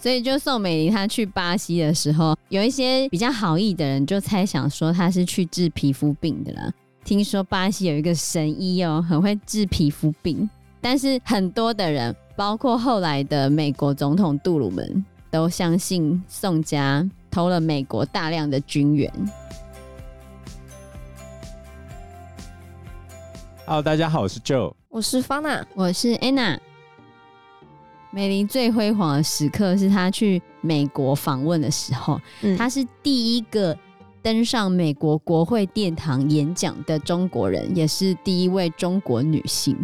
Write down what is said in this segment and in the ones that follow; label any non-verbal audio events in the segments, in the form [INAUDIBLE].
所以，就宋美龄她去巴西的时候，有一些比较好意的人就猜想说她是去治皮肤病的啦。听说巴西有一个神医哦，很会治皮肤病，但是很多的人，包括后来的美国总统杜鲁门，都相信宋家偷了美国大量的军援。Hello，大家好，我是 Joe，我是 Fana，我是 Anna。美玲最辉煌的时刻是她去美国访问的时候，嗯、她是第一个登上美国国会殿堂演讲的中国人，也是第一位中国女性。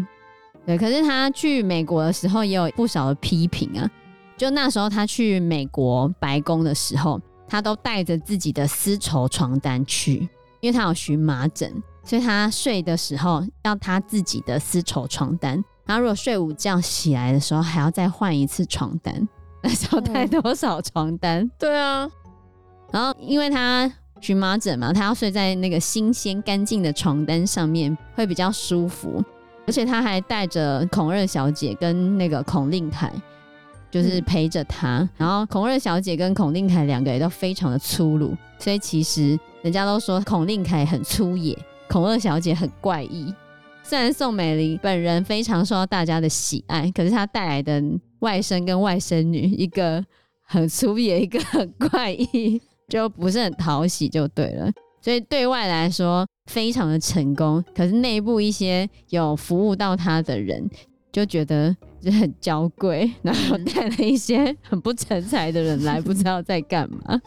对，可是她去美国的时候也有不少的批评啊。就那时候她去美国白宫的时候，她都带着自己的丝绸床单去，因为她有荨麻疹，所以他睡的时候要他自己的丝绸床单。然后如果睡午觉起来的时候还要再换一次床单，[LAUGHS] 那时候带多少床单？嗯、对啊。然后因为他荨麻疹嘛，他要睡在那个新鲜干净的床单上面会比较舒服。而且他还带着孔二小姐跟那个孔令凯，就是陪着他。嗯、然后孔二小姐跟孔令凯两个也都非常的粗鲁，所以其实人家都说孔令凯很粗野，孔二小姐很怪异。虽然宋美龄本人非常受到大家的喜爱，可是她带来的外甥跟外甥女，一个很粗野，一个很怪异，[LAUGHS] 就不是很讨喜，就对了。所以对外来说非常的成功，可是内部一些有服务到她的人就觉得就很娇贵，然后带了一些很不成才的人来，不知道在干嘛。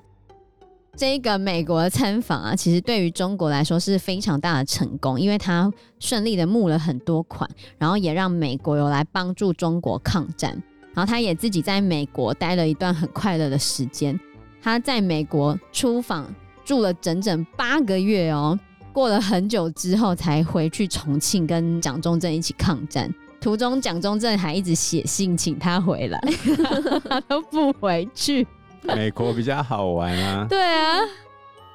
这个美国的参访啊，其实对于中国来说是非常大的成功，因为他顺利的募了很多款，然后也让美国有来帮助中国抗战，然后他也自己在美国待了一段很快乐的时间。他在美国出访住了整整八个月哦，过了很久之后才回去重庆跟蒋中正一起抗战。途中蒋中正还一直写信请他回来，他都不回去。[LAUGHS] 美国比较好玩啊！对啊，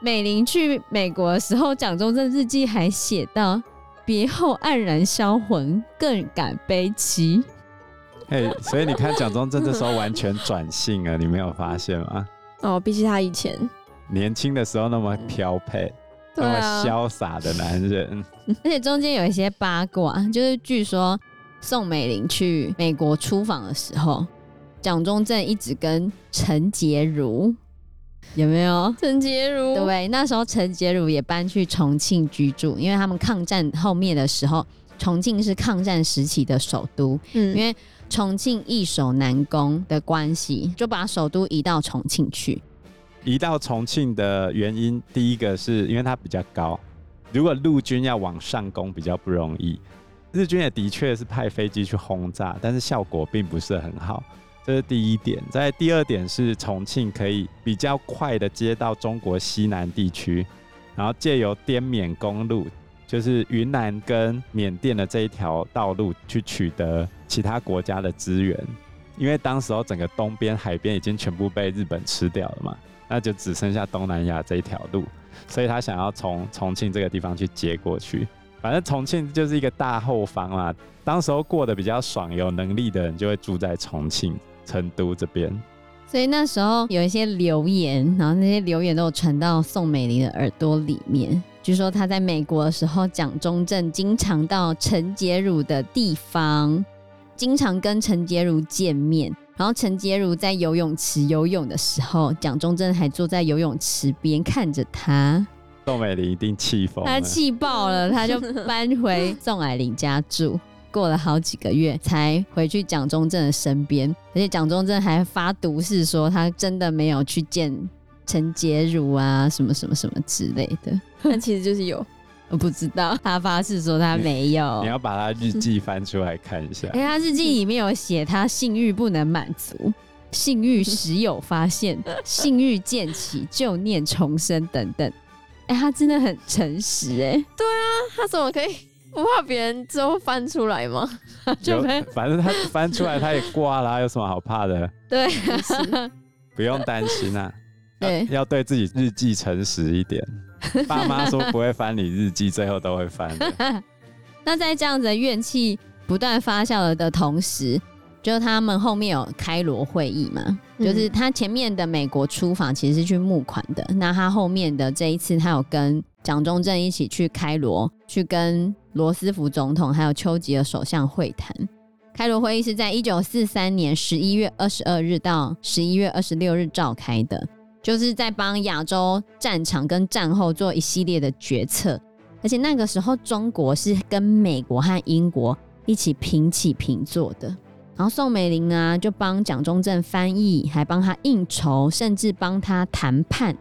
美玲去美国的时候，蒋中正日记还写到：“别后黯然销魂，更感悲戚。”嘿，所以你看，蒋中正这时候完全转性了，你没有发现吗？[LAUGHS] 哦，比起他以前年轻的时候那么飘配、那么潇洒的男人，[LAUGHS] 而且中间有一些八卦，就是据说宋美龄去美国出访的时候。蒋中正一直跟陈洁如有没有？陈洁如对，那时候陈洁如也搬去重庆居住，因为他们抗战后面的时候，重庆是抗战时期的首都。嗯，因为重庆易守难攻的关系，就把首都移到重庆去。移到重庆的原因，第一个是因为它比较高，如果陆军要往上攻比较不容易。日军也的确是派飞机去轰炸，但是效果并不是很好。这是第一点，在第二点是重庆可以比较快的接到中国西南地区，然后借由滇缅公路，就是云南跟缅甸的这一条道路去取得其他国家的资源，因为当时候整个东边海边已经全部被日本吃掉了嘛，那就只剩下东南亚这一条路，所以他想要从重庆这个地方去接过去，反正重庆就是一个大后方嘛，当时候过得比较爽，有能力的人就会住在重庆。成都这边，所以那时候有一些留言，然后那些留言都有传到宋美龄的耳朵里面。据说她在美国的时候，蒋中正经常到陈洁如的地方，经常跟陈洁如见面。然后陈洁如在游泳池游泳的时候，蒋中正还坐在游泳池边看着他。[LAUGHS] 宋美龄一定气疯了，他气爆了，他就搬回宋霭龄家住。过了好几个月才回去蒋中正的身边，而且蒋中正还发毒誓说他真的没有去见陈洁如啊，什么什么什么之类的。但其实就是有，[LAUGHS] 我不知道。他发誓说他没有。你，你要把他日记翻出来看一下。[LAUGHS] 哎，他日记里面有写他性欲不能满足，性欲时有发现，[LAUGHS] 性欲渐起旧念重生等等。哎，他真的很诚实哎。对啊，他怎么可以？不怕别人之后翻出来吗？[LAUGHS] 就反正他翻出来他也挂了，有什么好怕的？对，不用担心啊。[LAUGHS] 对，要对自己日记诚实一点。爸妈说不会翻你日记，最后都会翻的。[LAUGHS] 那在这样子的怨气不断发酵了的同时，就他们后面有开罗会议嘛，就是他前面的美国出访其实是去募款的，那他后面的这一次，他有跟蒋中正一起去开罗，去跟罗斯福总统还有丘吉尔首相会谈。开罗会议是在一九四三年十一月二十二日到十一月二十六日召开的，就是在帮亚洲战场跟战后做一系列的决策。而且那个时候，中国是跟美国和英国一起平起平坐的。然后宋美龄呢，就帮蒋中正翻译，还帮他应酬，甚至帮他谈判，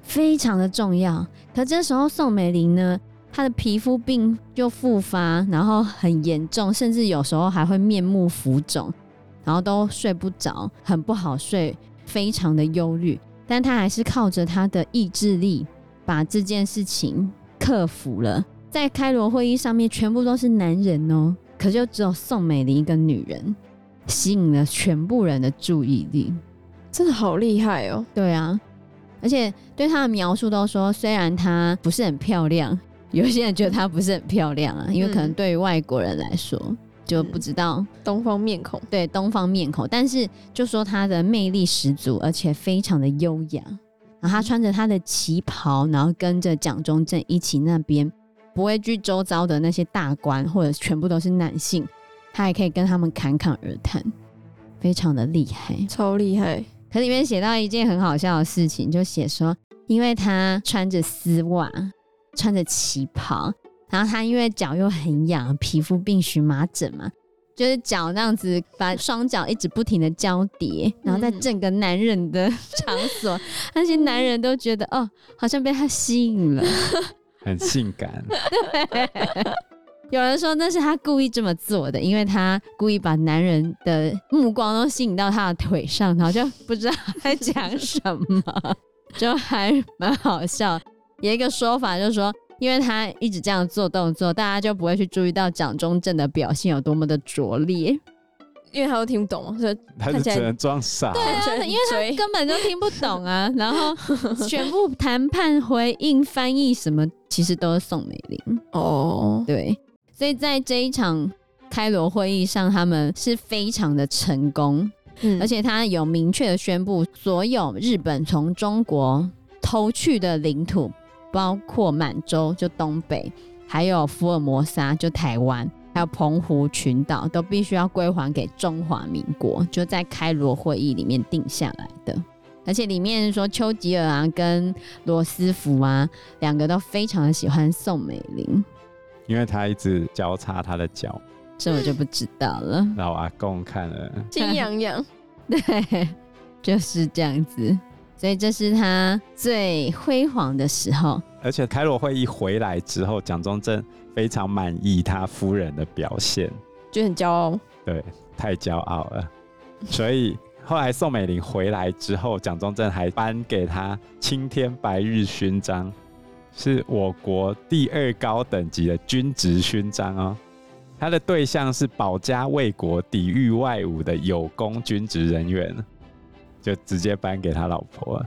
非常的重要。可这时候，宋美龄呢？他的皮肤病就复发，然后很严重，甚至有时候还会面目浮肿，然后都睡不着，很不好睡，非常的忧虑。但他还是靠着他的意志力，把这件事情克服了。在开罗会议上面，全部都是男人哦，可就只有宋美龄一个女人，吸引了全部人的注意力，真的好厉害哦。对啊，而且对她的描述都说，虽然她不是很漂亮。有些人觉得她不是很漂亮啊，因为可能对于外国人来说、嗯、就不知道东方面孔，对东方面孔，但是就说她的魅力十足，而且非常的优雅。然后她穿着她的旗袍，然后跟着蒋中正一起那边，不畏惧周遭的那些大官或者全部都是男性，她还可以跟他们侃侃而谈，非常的厉害，超厉害。可里面写到一件很好笑的事情，就写说，因为她穿着丝袜。穿着旗袍，然后他因为脚又很痒，皮肤病、荨麻疹嘛，就是脚那样子，把双脚一直不停的交叠，然后在整个男人的场所，[LAUGHS] 那些男人都觉得哦，好像被他吸引了，[LAUGHS] 很性感。[LAUGHS] 对，有人说那是他故意这么做的，因为他故意把男人的目光都吸引到他的腿上，然后就不知道在讲什么，就还蛮好笑。有一个说法就是说，因为他一直这样做动作，大家就不会去注意到蒋中正的表现有多么的拙劣，因为他都听不懂，所以他就只能装傻。对啊，因为他根本就听不懂啊。然后全部谈判、回应、翻译什么，其实都是宋美龄。[LAUGHS] 哦，对，所以在这一场开罗会议上，他们是非常的成功，嗯，而且他有明确的宣布，所有日本从中国偷去的领土。包括满洲就东北，还有福尔摩沙就台湾，还有澎湖群岛都必须要归还给中华民国，就在开罗会议里面定下来的。而且里面说丘吉尔啊跟罗斯福啊两个都非常的喜欢宋美龄，因为他一直交叉他的脚，这我就不知道了。老阿公看了心痒痒，[LAUGHS] 对，就是这样子。所以这是他最辉煌的时候，而且开罗会议回来之后，蒋中正非常满意他夫人的表现，就很骄傲。对，太骄傲了。所以后来宋美龄回来之后，蒋中正还颁给他青天白日勋章，是我国第二高等级的军职勋章哦。他的对象是保家卫国、抵御外侮的有功军职人员。就直接颁给他老婆了。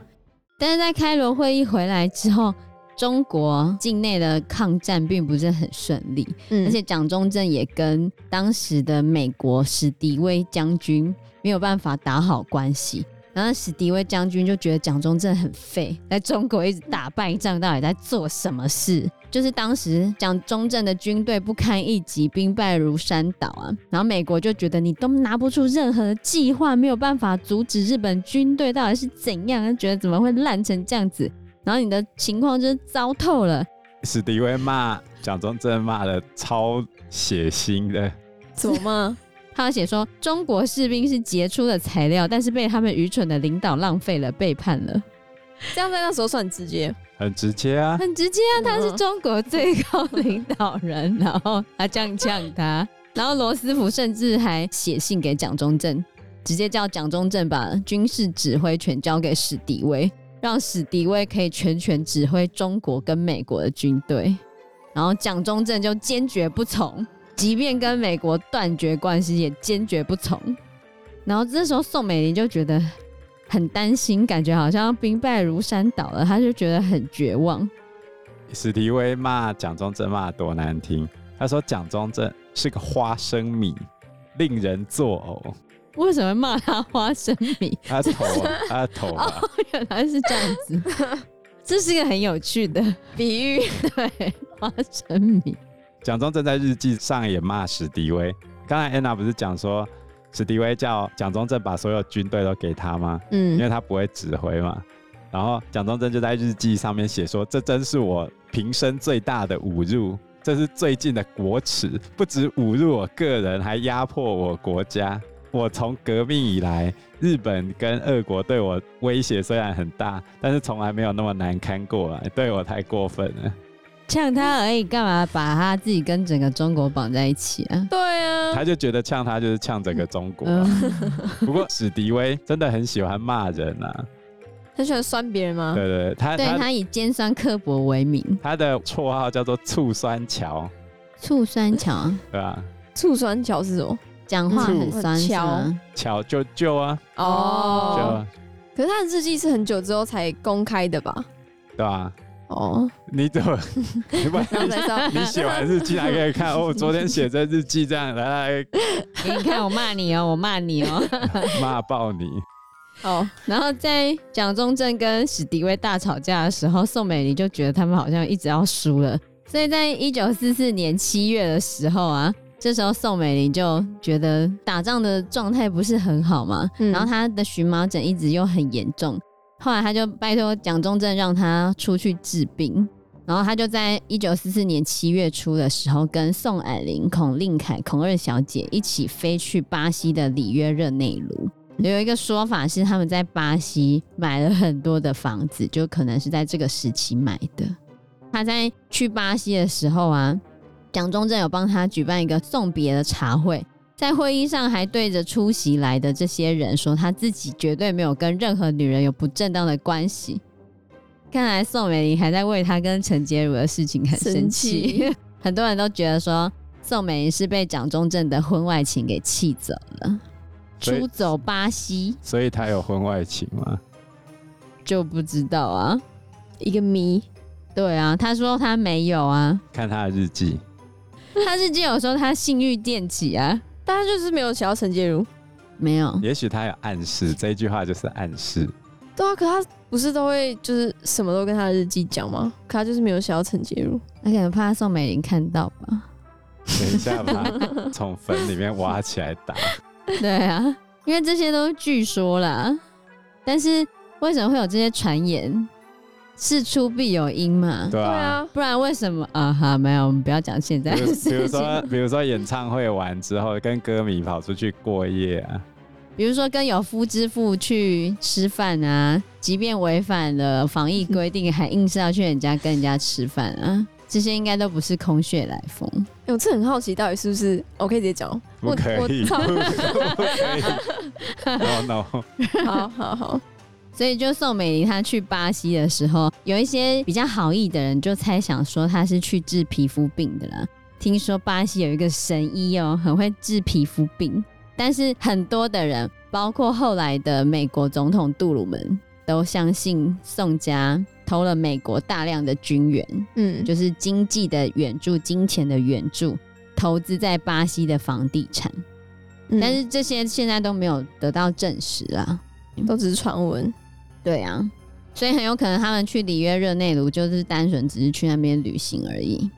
但是在开罗会议回来之后，中国境内的抗战并不是很顺利，嗯，而且蒋中正也跟当时的美国史迪威将军没有办法打好关系。然后史迪威将军就觉得蒋中正很废，在中国一直打败仗，到底在做什么事？就是当时蒋中正的军队不堪一击，兵败如山倒啊。然后美国就觉得你都拿不出任何计划，没有办法阻止日本军队到底是怎样？觉得怎么会烂成这样子？然后你的情况就是糟透了。史迪威骂蒋中正骂的超血腥的，怎么骂？他写说，中国士兵是杰出的材料，但是被他们愚蠢的领导浪费了、背叛了。这样在那时候算很直接，很直接啊，很直接啊。他是中国最高领导人，然后他这样呛他，[LAUGHS] 然后罗斯福甚至还写信给蒋中正，直接叫蒋中正把军事指挥权交给史迪威，让史迪威可以全权指挥中国跟美国的军队。然后蒋中正就坚决不从。即便跟美国断绝关系，也坚决不从。然后这时候宋美龄就觉得很担心，感觉好像兵败如山倒了，他就觉得很绝望。史迪威骂蒋中正骂多难听，他说蒋中正是个花生米，令人作呕。为什么骂他花生米？他头啊，[LAUGHS] 他的头啊，哦，原来是这样子。这是一个很有趣的比喻，对，花生米。蒋中正在日记上也骂史迪威。刚才安娜不是讲说史迪威叫蒋中正把所有军队都给他吗？嗯，因为他不会指挥嘛。然后蒋中正就在日记上面写说：“这真是我平生最大的侮辱，这是最近的国耻，不止侮辱我个人，还压迫我国家。我从革命以来，日本跟俄国对我威胁虽然很大，但是从来没有那么难堪过来，对我太过分了。呛他而已，干嘛把他自己跟整个中国绑在一起啊？对啊，他就觉得呛他就是呛整个中国、啊。[LAUGHS] 不过史迪威真的很喜欢骂人啊。”他喜欢酸别人吗？对对对，他对他以尖酸刻薄为名，他的绰号叫做醋酸桥。醋酸桥，对啊，醋酸桥是什么？讲话很酸桥，桥就就啊。哦。可是他的日记是很久之后才公开的吧？对啊。哦。你怎么？你不你写完日记还可以看哦？我昨天写这日记这样，来来，[LAUGHS] 你看我骂你哦，我骂你哦，[LAUGHS] 骂爆你。哦，然后在蒋中正跟史迪威大吵架的时候，宋美龄就觉得他们好像一直要输了，所以在一九四四年七月的时候啊，这时候宋美龄就觉得打仗的状态不是很好嘛，嗯、然后她的荨麻疹一直又很严重，后来他就拜托蒋中正让他出去治病，然后他就在一九四四年七月初的时候，跟宋霭龄、孔令凯、孔二小姐一起飞去巴西的里约热内卢。有一个说法是，他们在巴西买了很多的房子，就可能是在这个时期买的。他在去巴西的时候啊，蒋中正有帮他举办一个送别的茶会，在会议上还对着出席来的这些人说，他自己绝对没有跟任何女人有不正当的关系。看来宋美龄还在为他跟陈洁如的事情很生气，生 [LAUGHS] 很多人都觉得说宋美龄是被蒋中正的婚外情给气走了。出走巴西，所以他有婚外情吗？就不知道啊，一个谜。对啊，他说他没有啊。看他的日记，他日记有说他性欲渐起啊，但他就是没有想要陈洁如，没有。也许他有暗示，这一句话就是暗示。对啊，可他不是都会就是什么都跟他的日记讲吗？可他就是没有想要陈洁如，他可能怕宋美龄看到吧。等一下吧，[LAUGHS] 从坟里面挖起来打。对啊，因为这些都是据说啦，但是为什么会有这些传言？事出必有因嘛。对啊，不然为什么啊？哈，没有，我们不要讲现在的事情。比如说，比如说演唱会完之后，跟歌迷跑出去过夜啊。比如说跟有夫之妇去吃饭啊，即便违反了防疫规定，还硬是要去人家跟人家吃饭啊。这些应该都不是空穴来风。欸、我是很好奇，到底是不是？我可以直接讲。不可以。不可以。no no。好好好。所以就宋美龄她去巴西的时候，有一些比较好意的人就猜想说她是去治皮肤病的啦。听说巴西有一个神医哦、喔，很会治皮肤病。但是很多的人，包括后来的美国总统杜鲁门，都相信宋家。偷了美国大量的军援，嗯，就是经济的援助、金钱的援助，投资在巴西的房地产，嗯，但是这些现在都没有得到证实啊，都只是传闻。对啊，所以很有可能他们去里约热内卢就是单纯只是去那边旅行而已，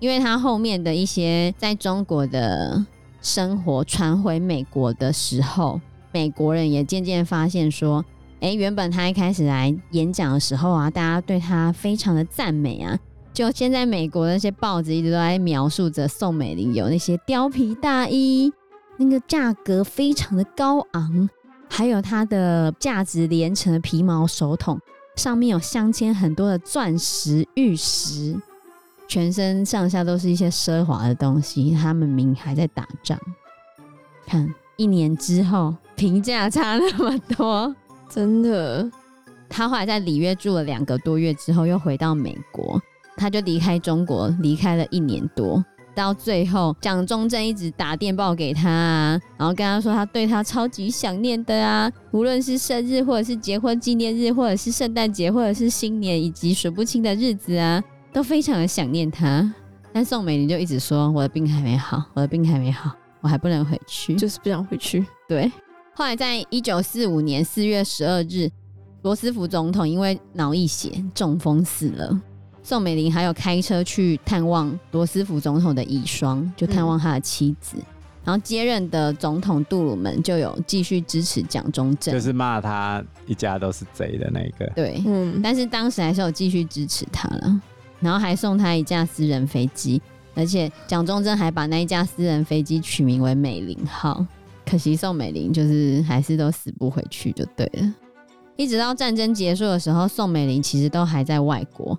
因为他后面的一些在中国的生活传回美国的时候，美国人也渐渐发现说。哎，原本他一开始来演讲的时候啊，大家对他非常的赞美啊。就现在美国那些报纸一直都在描述着宋美龄有那些貂皮大衣，那个价格非常的高昂，还有它的价值连城的皮毛手桶，上面有镶嵌很多的钻石、玉石，全身上下都是一些奢华的东西。他们明明还在打仗，看一年之后评价差那么多。[LAUGHS] 真的，他后来在里约住了两个多月之后，又回到美国，他就离开中国，离开了一年多。到最后，蒋中正一直打电报给他啊，然后跟他说他对他超级想念的啊，无论是生日，或者是结婚纪念日，或者是圣诞节，或者是新年，以及数不清的日子啊，都非常的想念他。但宋美龄就一直说我的病还没好，我的病还没好，我还不能回去，就是不想回去。对。后来在一九四五年四月十二日，罗斯福总统因为脑溢血中风死了。宋美龄还有开车去探望罗斯福总统的遗孀，就探望他的妻子。嗯、然后接任的总统杜鲁门就有继续支持蒋中正，就是骂他一家都是贼的那个。对，嗯，但是当时还是有继续支持他了，然后还送他一架私人飞机，而且蒋中正还把那一架私人飞机取名为“美玲号”。可惜宋美龄就是还是都死不回去，就对了。一直到战争结束的时候，宋美龄其实都还在外国。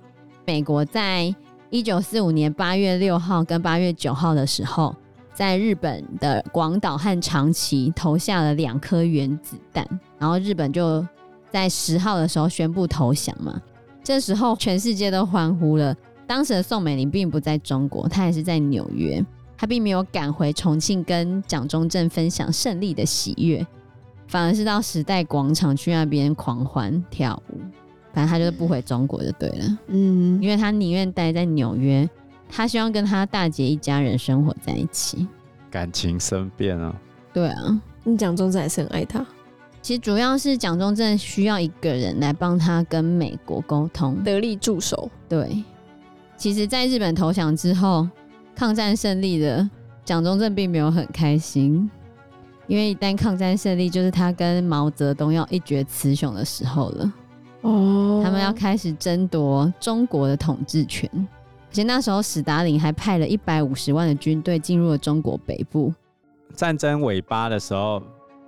美国在一九四五年八月六号跟八月九号的时候，在日本的广岛和长崎投下了两颗原子弹，然后日本就在十号的时候宣布投降嘛。这时候全世界都欢呼了。当时的宋美龄并不在中国，她还是在纽约，她并没有赶回重庆跟蒋中正分享胜利的喜悦，反而是到时代广场去那边狂欢跳舞。反正他就是不回中国就对了，嗯，因为他宁愿待在纽约，他希望跟他大姐一家人生活在一起，感情生变啊。对啊，你蒋中正还是很爱他。其实主要是蒋中正需要一个人来帮他跟美国沟通，得力助手。对，其实，在日本投降之后，抗战胜利的蒋中正并没有很开心，因为一旦抗战胜利，就是他跟毛泽东要一决雌雄的时候了。哦，他们要开始争夺中国的统治权，而且那时候史达林还派了一百五十万的军队进入了中国北部。战争尾巴的时候，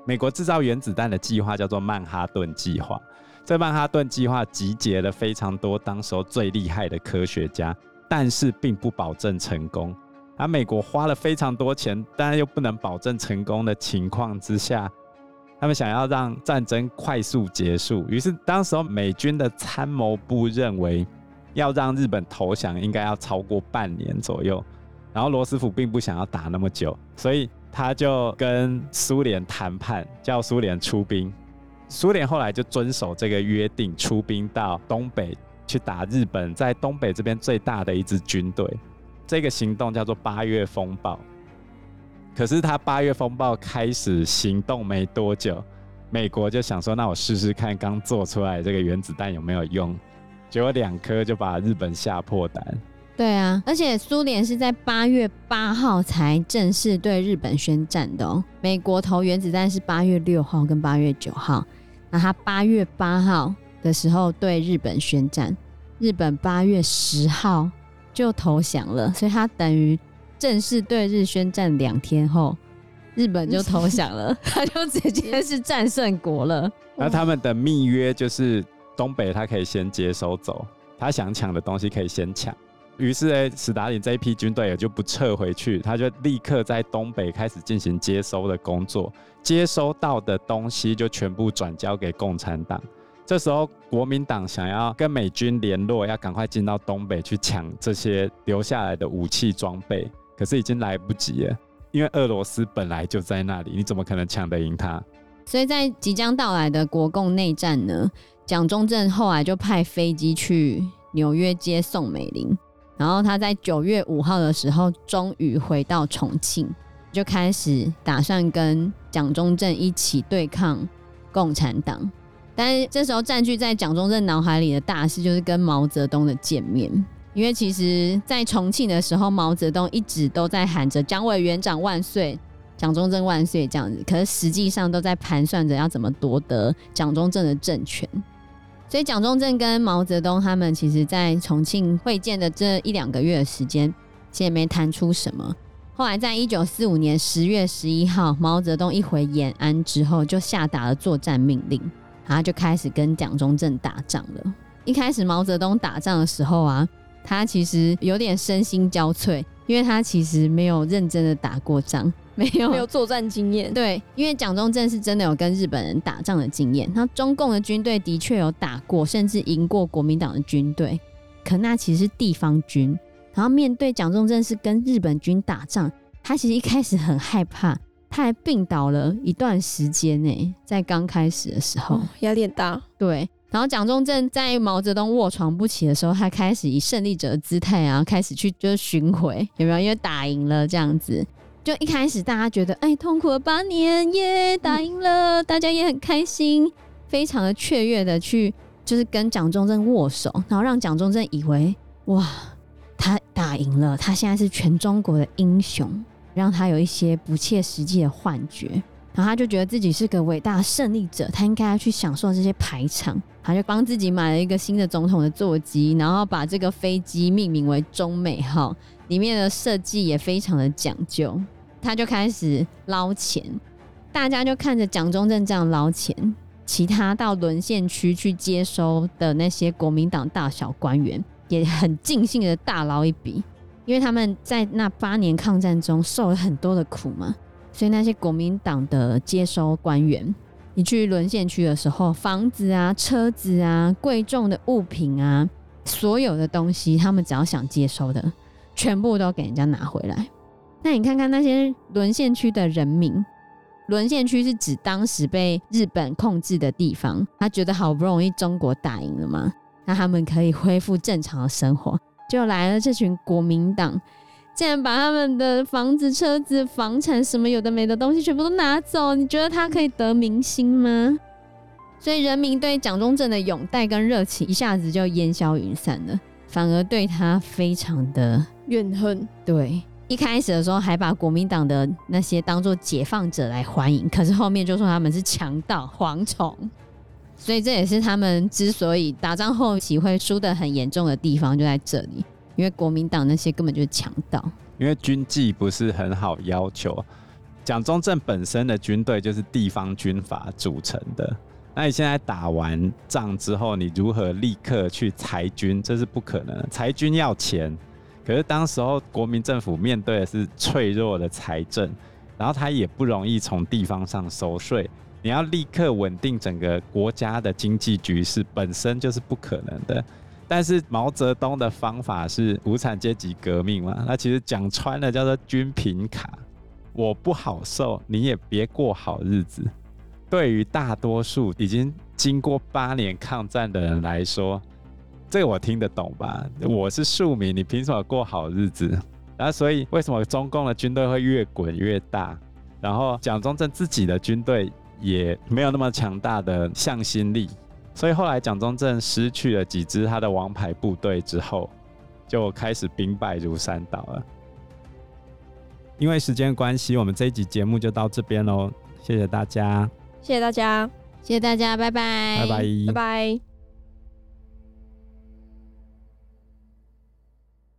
美国制造原子弹的计划叫做曼哈顿计划。这曼哈顿计划集结了非常多当时候最厉害的科学家，但是并不保证成功。而美国花了非常多钱，但又不能保证成功的情况之下。他们想要让战争快速结束，于是当时候美军的参谋部认为，要让日本投降应该要超过半年左右。然后罗斯福并不想要打那么久，所以他就跟苏联谈判，叫苏联出兵。苏联后来就遵守这个约定，出兵到东北去打日本在东北这边最大的一支军队。这个行动叫做八月风暴。可是他八月风暴开始行动没多久，美国就想说：“那我试试看刚做出来这个原子弹有没有用。”结果两颗就把日本吓破胆。对啊，而且苏联是在八月八号才正式对日本宣战的哦。美国投原子弹是八月六号跟八月九号，那他八月八号的时候对日本宣战，日本八月十号就投降了，所以他等于。正式对日宣战两天后，日本就 [LAUGHS] 投降了，他就直接是战胜国了。那他们的密约就是东北他可以先接收走，他想抢的东西可以先抢。于是呢，史达林这一批军队也就不撤回去，他就立刻在东北开始进行接收的工作，接收到的东西就全部转交给共产党。这时候国民党想要跟美军联络，要赶快进到东北去抢这些留下来的武器装备。可是已经来不及了，因为俄罗斯本来就在那里，你怎么可能抢得赢他？所以在即将到来的国共内战呢，蒋中正后来就派飞机去纽约接宋美龄，然后他在九月五号的时候终于回到重庆，就开始打算跟蒋中正一起对抗共产党。但是这时候占据在蒋中正脑海里的大事就是跟毛泽东的见面。因为其实，在重庆的时候，毛泽东一直都在喊着“蒋委员长万岁，蒋中正万岁”这样子，可是实际上都在盘算着要怎么夺得蒋中正的政权。所以，蒋中正跟毛泽东他们其实，在重庆会见的这一两个月的时间，其实也没谈出什么。后来，在一九四五年十月十一号，毛泽东一回延安之后，就下达了作战命令，然后就开始跟蒋中正打仗了。一开始，毛泽东打仗的时候啊。他其实有点身心交瘁，因为他其实没有认真的打过仗，[LAUGHS] 没有没有作战经验。对，因为蒋中正是真的有跟日本人打仗的经验，那中共的军队的确有打过，甚至赢过国民党的军队，可那其实是地方军。然后面对蒋中正是跟日本军打仗，他其实一开始很害怕，他还病倒了一段时间呢，在刚开始的时候，压力很大。对。然后蒋中正在毛泽东卧床不起的时候，他开始以胜利者的姿态啊，开始去就是巡回，有没有？因为打赢了这样子，就一开始大家觉得，哎，痛苦了八年耶，打赢了，大家也很开心，非常的雀跃的去，就是跟蒋中正握手，然后让蒋中正以为，哇，他打赢了，他现在是全中国的英雄，让他有一些不切实际的幻觉。然后他就觉得自己是个伟大胜利者，他应该要去享受这些排场。他就帮自己买了一个新的总统的座机，然后把这个飞机命名为“中美号”，里面的设计也非常的讲究。他就开始捞钱，大家就看着蒋中正这样捞钱，其他到沦陷区去接收的那些国民党大小官员也很尽兴的大捞一笔，因为他们在那八年抗战中受了很多的苦嘛。所以那些国民党的接收官员，你去沦陷区的时候，房子啊、车子啊、贵重的物品啊，所有的东西，他们只要想接收的，全部都给人家拿回来。那你看看那些沦陷区的人民，沦陷区是指当时被日本控制的地方，他觉得好不容易中国打赢了嘛，那他们可以恢复正常的生活，就来了这群国民党。竟然把他们的房子、车子、房产什么有的没的东西全部都拿走，你觉得他可以得民心吗？所以人民对蒋中正的拥戴跟热情一下子就烟消云散了，反而对他非常的怨恨。对，一开始的时候还把国民党的那些当做解放者来欢迎，可是后面就说他们是强盗、蝗虫，所以这也是他们之所以打仗后期会输得很严重的地方，就在这里。因为国民党那些根本就是强盗，因为军纪不是很好要求。蒋中正本身的军队就是地方军阀组成的，那你现在打完仗之后，你如何立刻去裁军？这是不可能的。裁军要钱，可是当时候国民政府面对的是脆弱的财政，然后他也不容易从地方上收税，你要立刻稳定整个国家的经济局势，本身就是不可能的。但是毛泽东的方法是无产阶级革命嘛？那其实讲穿了叫做均贫卡，我不好受，你也别过好日子。对于大多数已经经过八年抗战的人来说，这个我听得懂吧？我是庶民，你凭什么过好日子？然后所以为什么中共的军队会越滚越大？然后蒋中正自己的军队也没有那么强大的向心力。所以后来蒋中正失去了几支他的王牌部队之后，就开始兵败如山倒了。因为时间关系，我们这一集节目就到这边喽。谢谢大家，谢谢大家，谢谢大家，拜拜，拜拜，拜拜。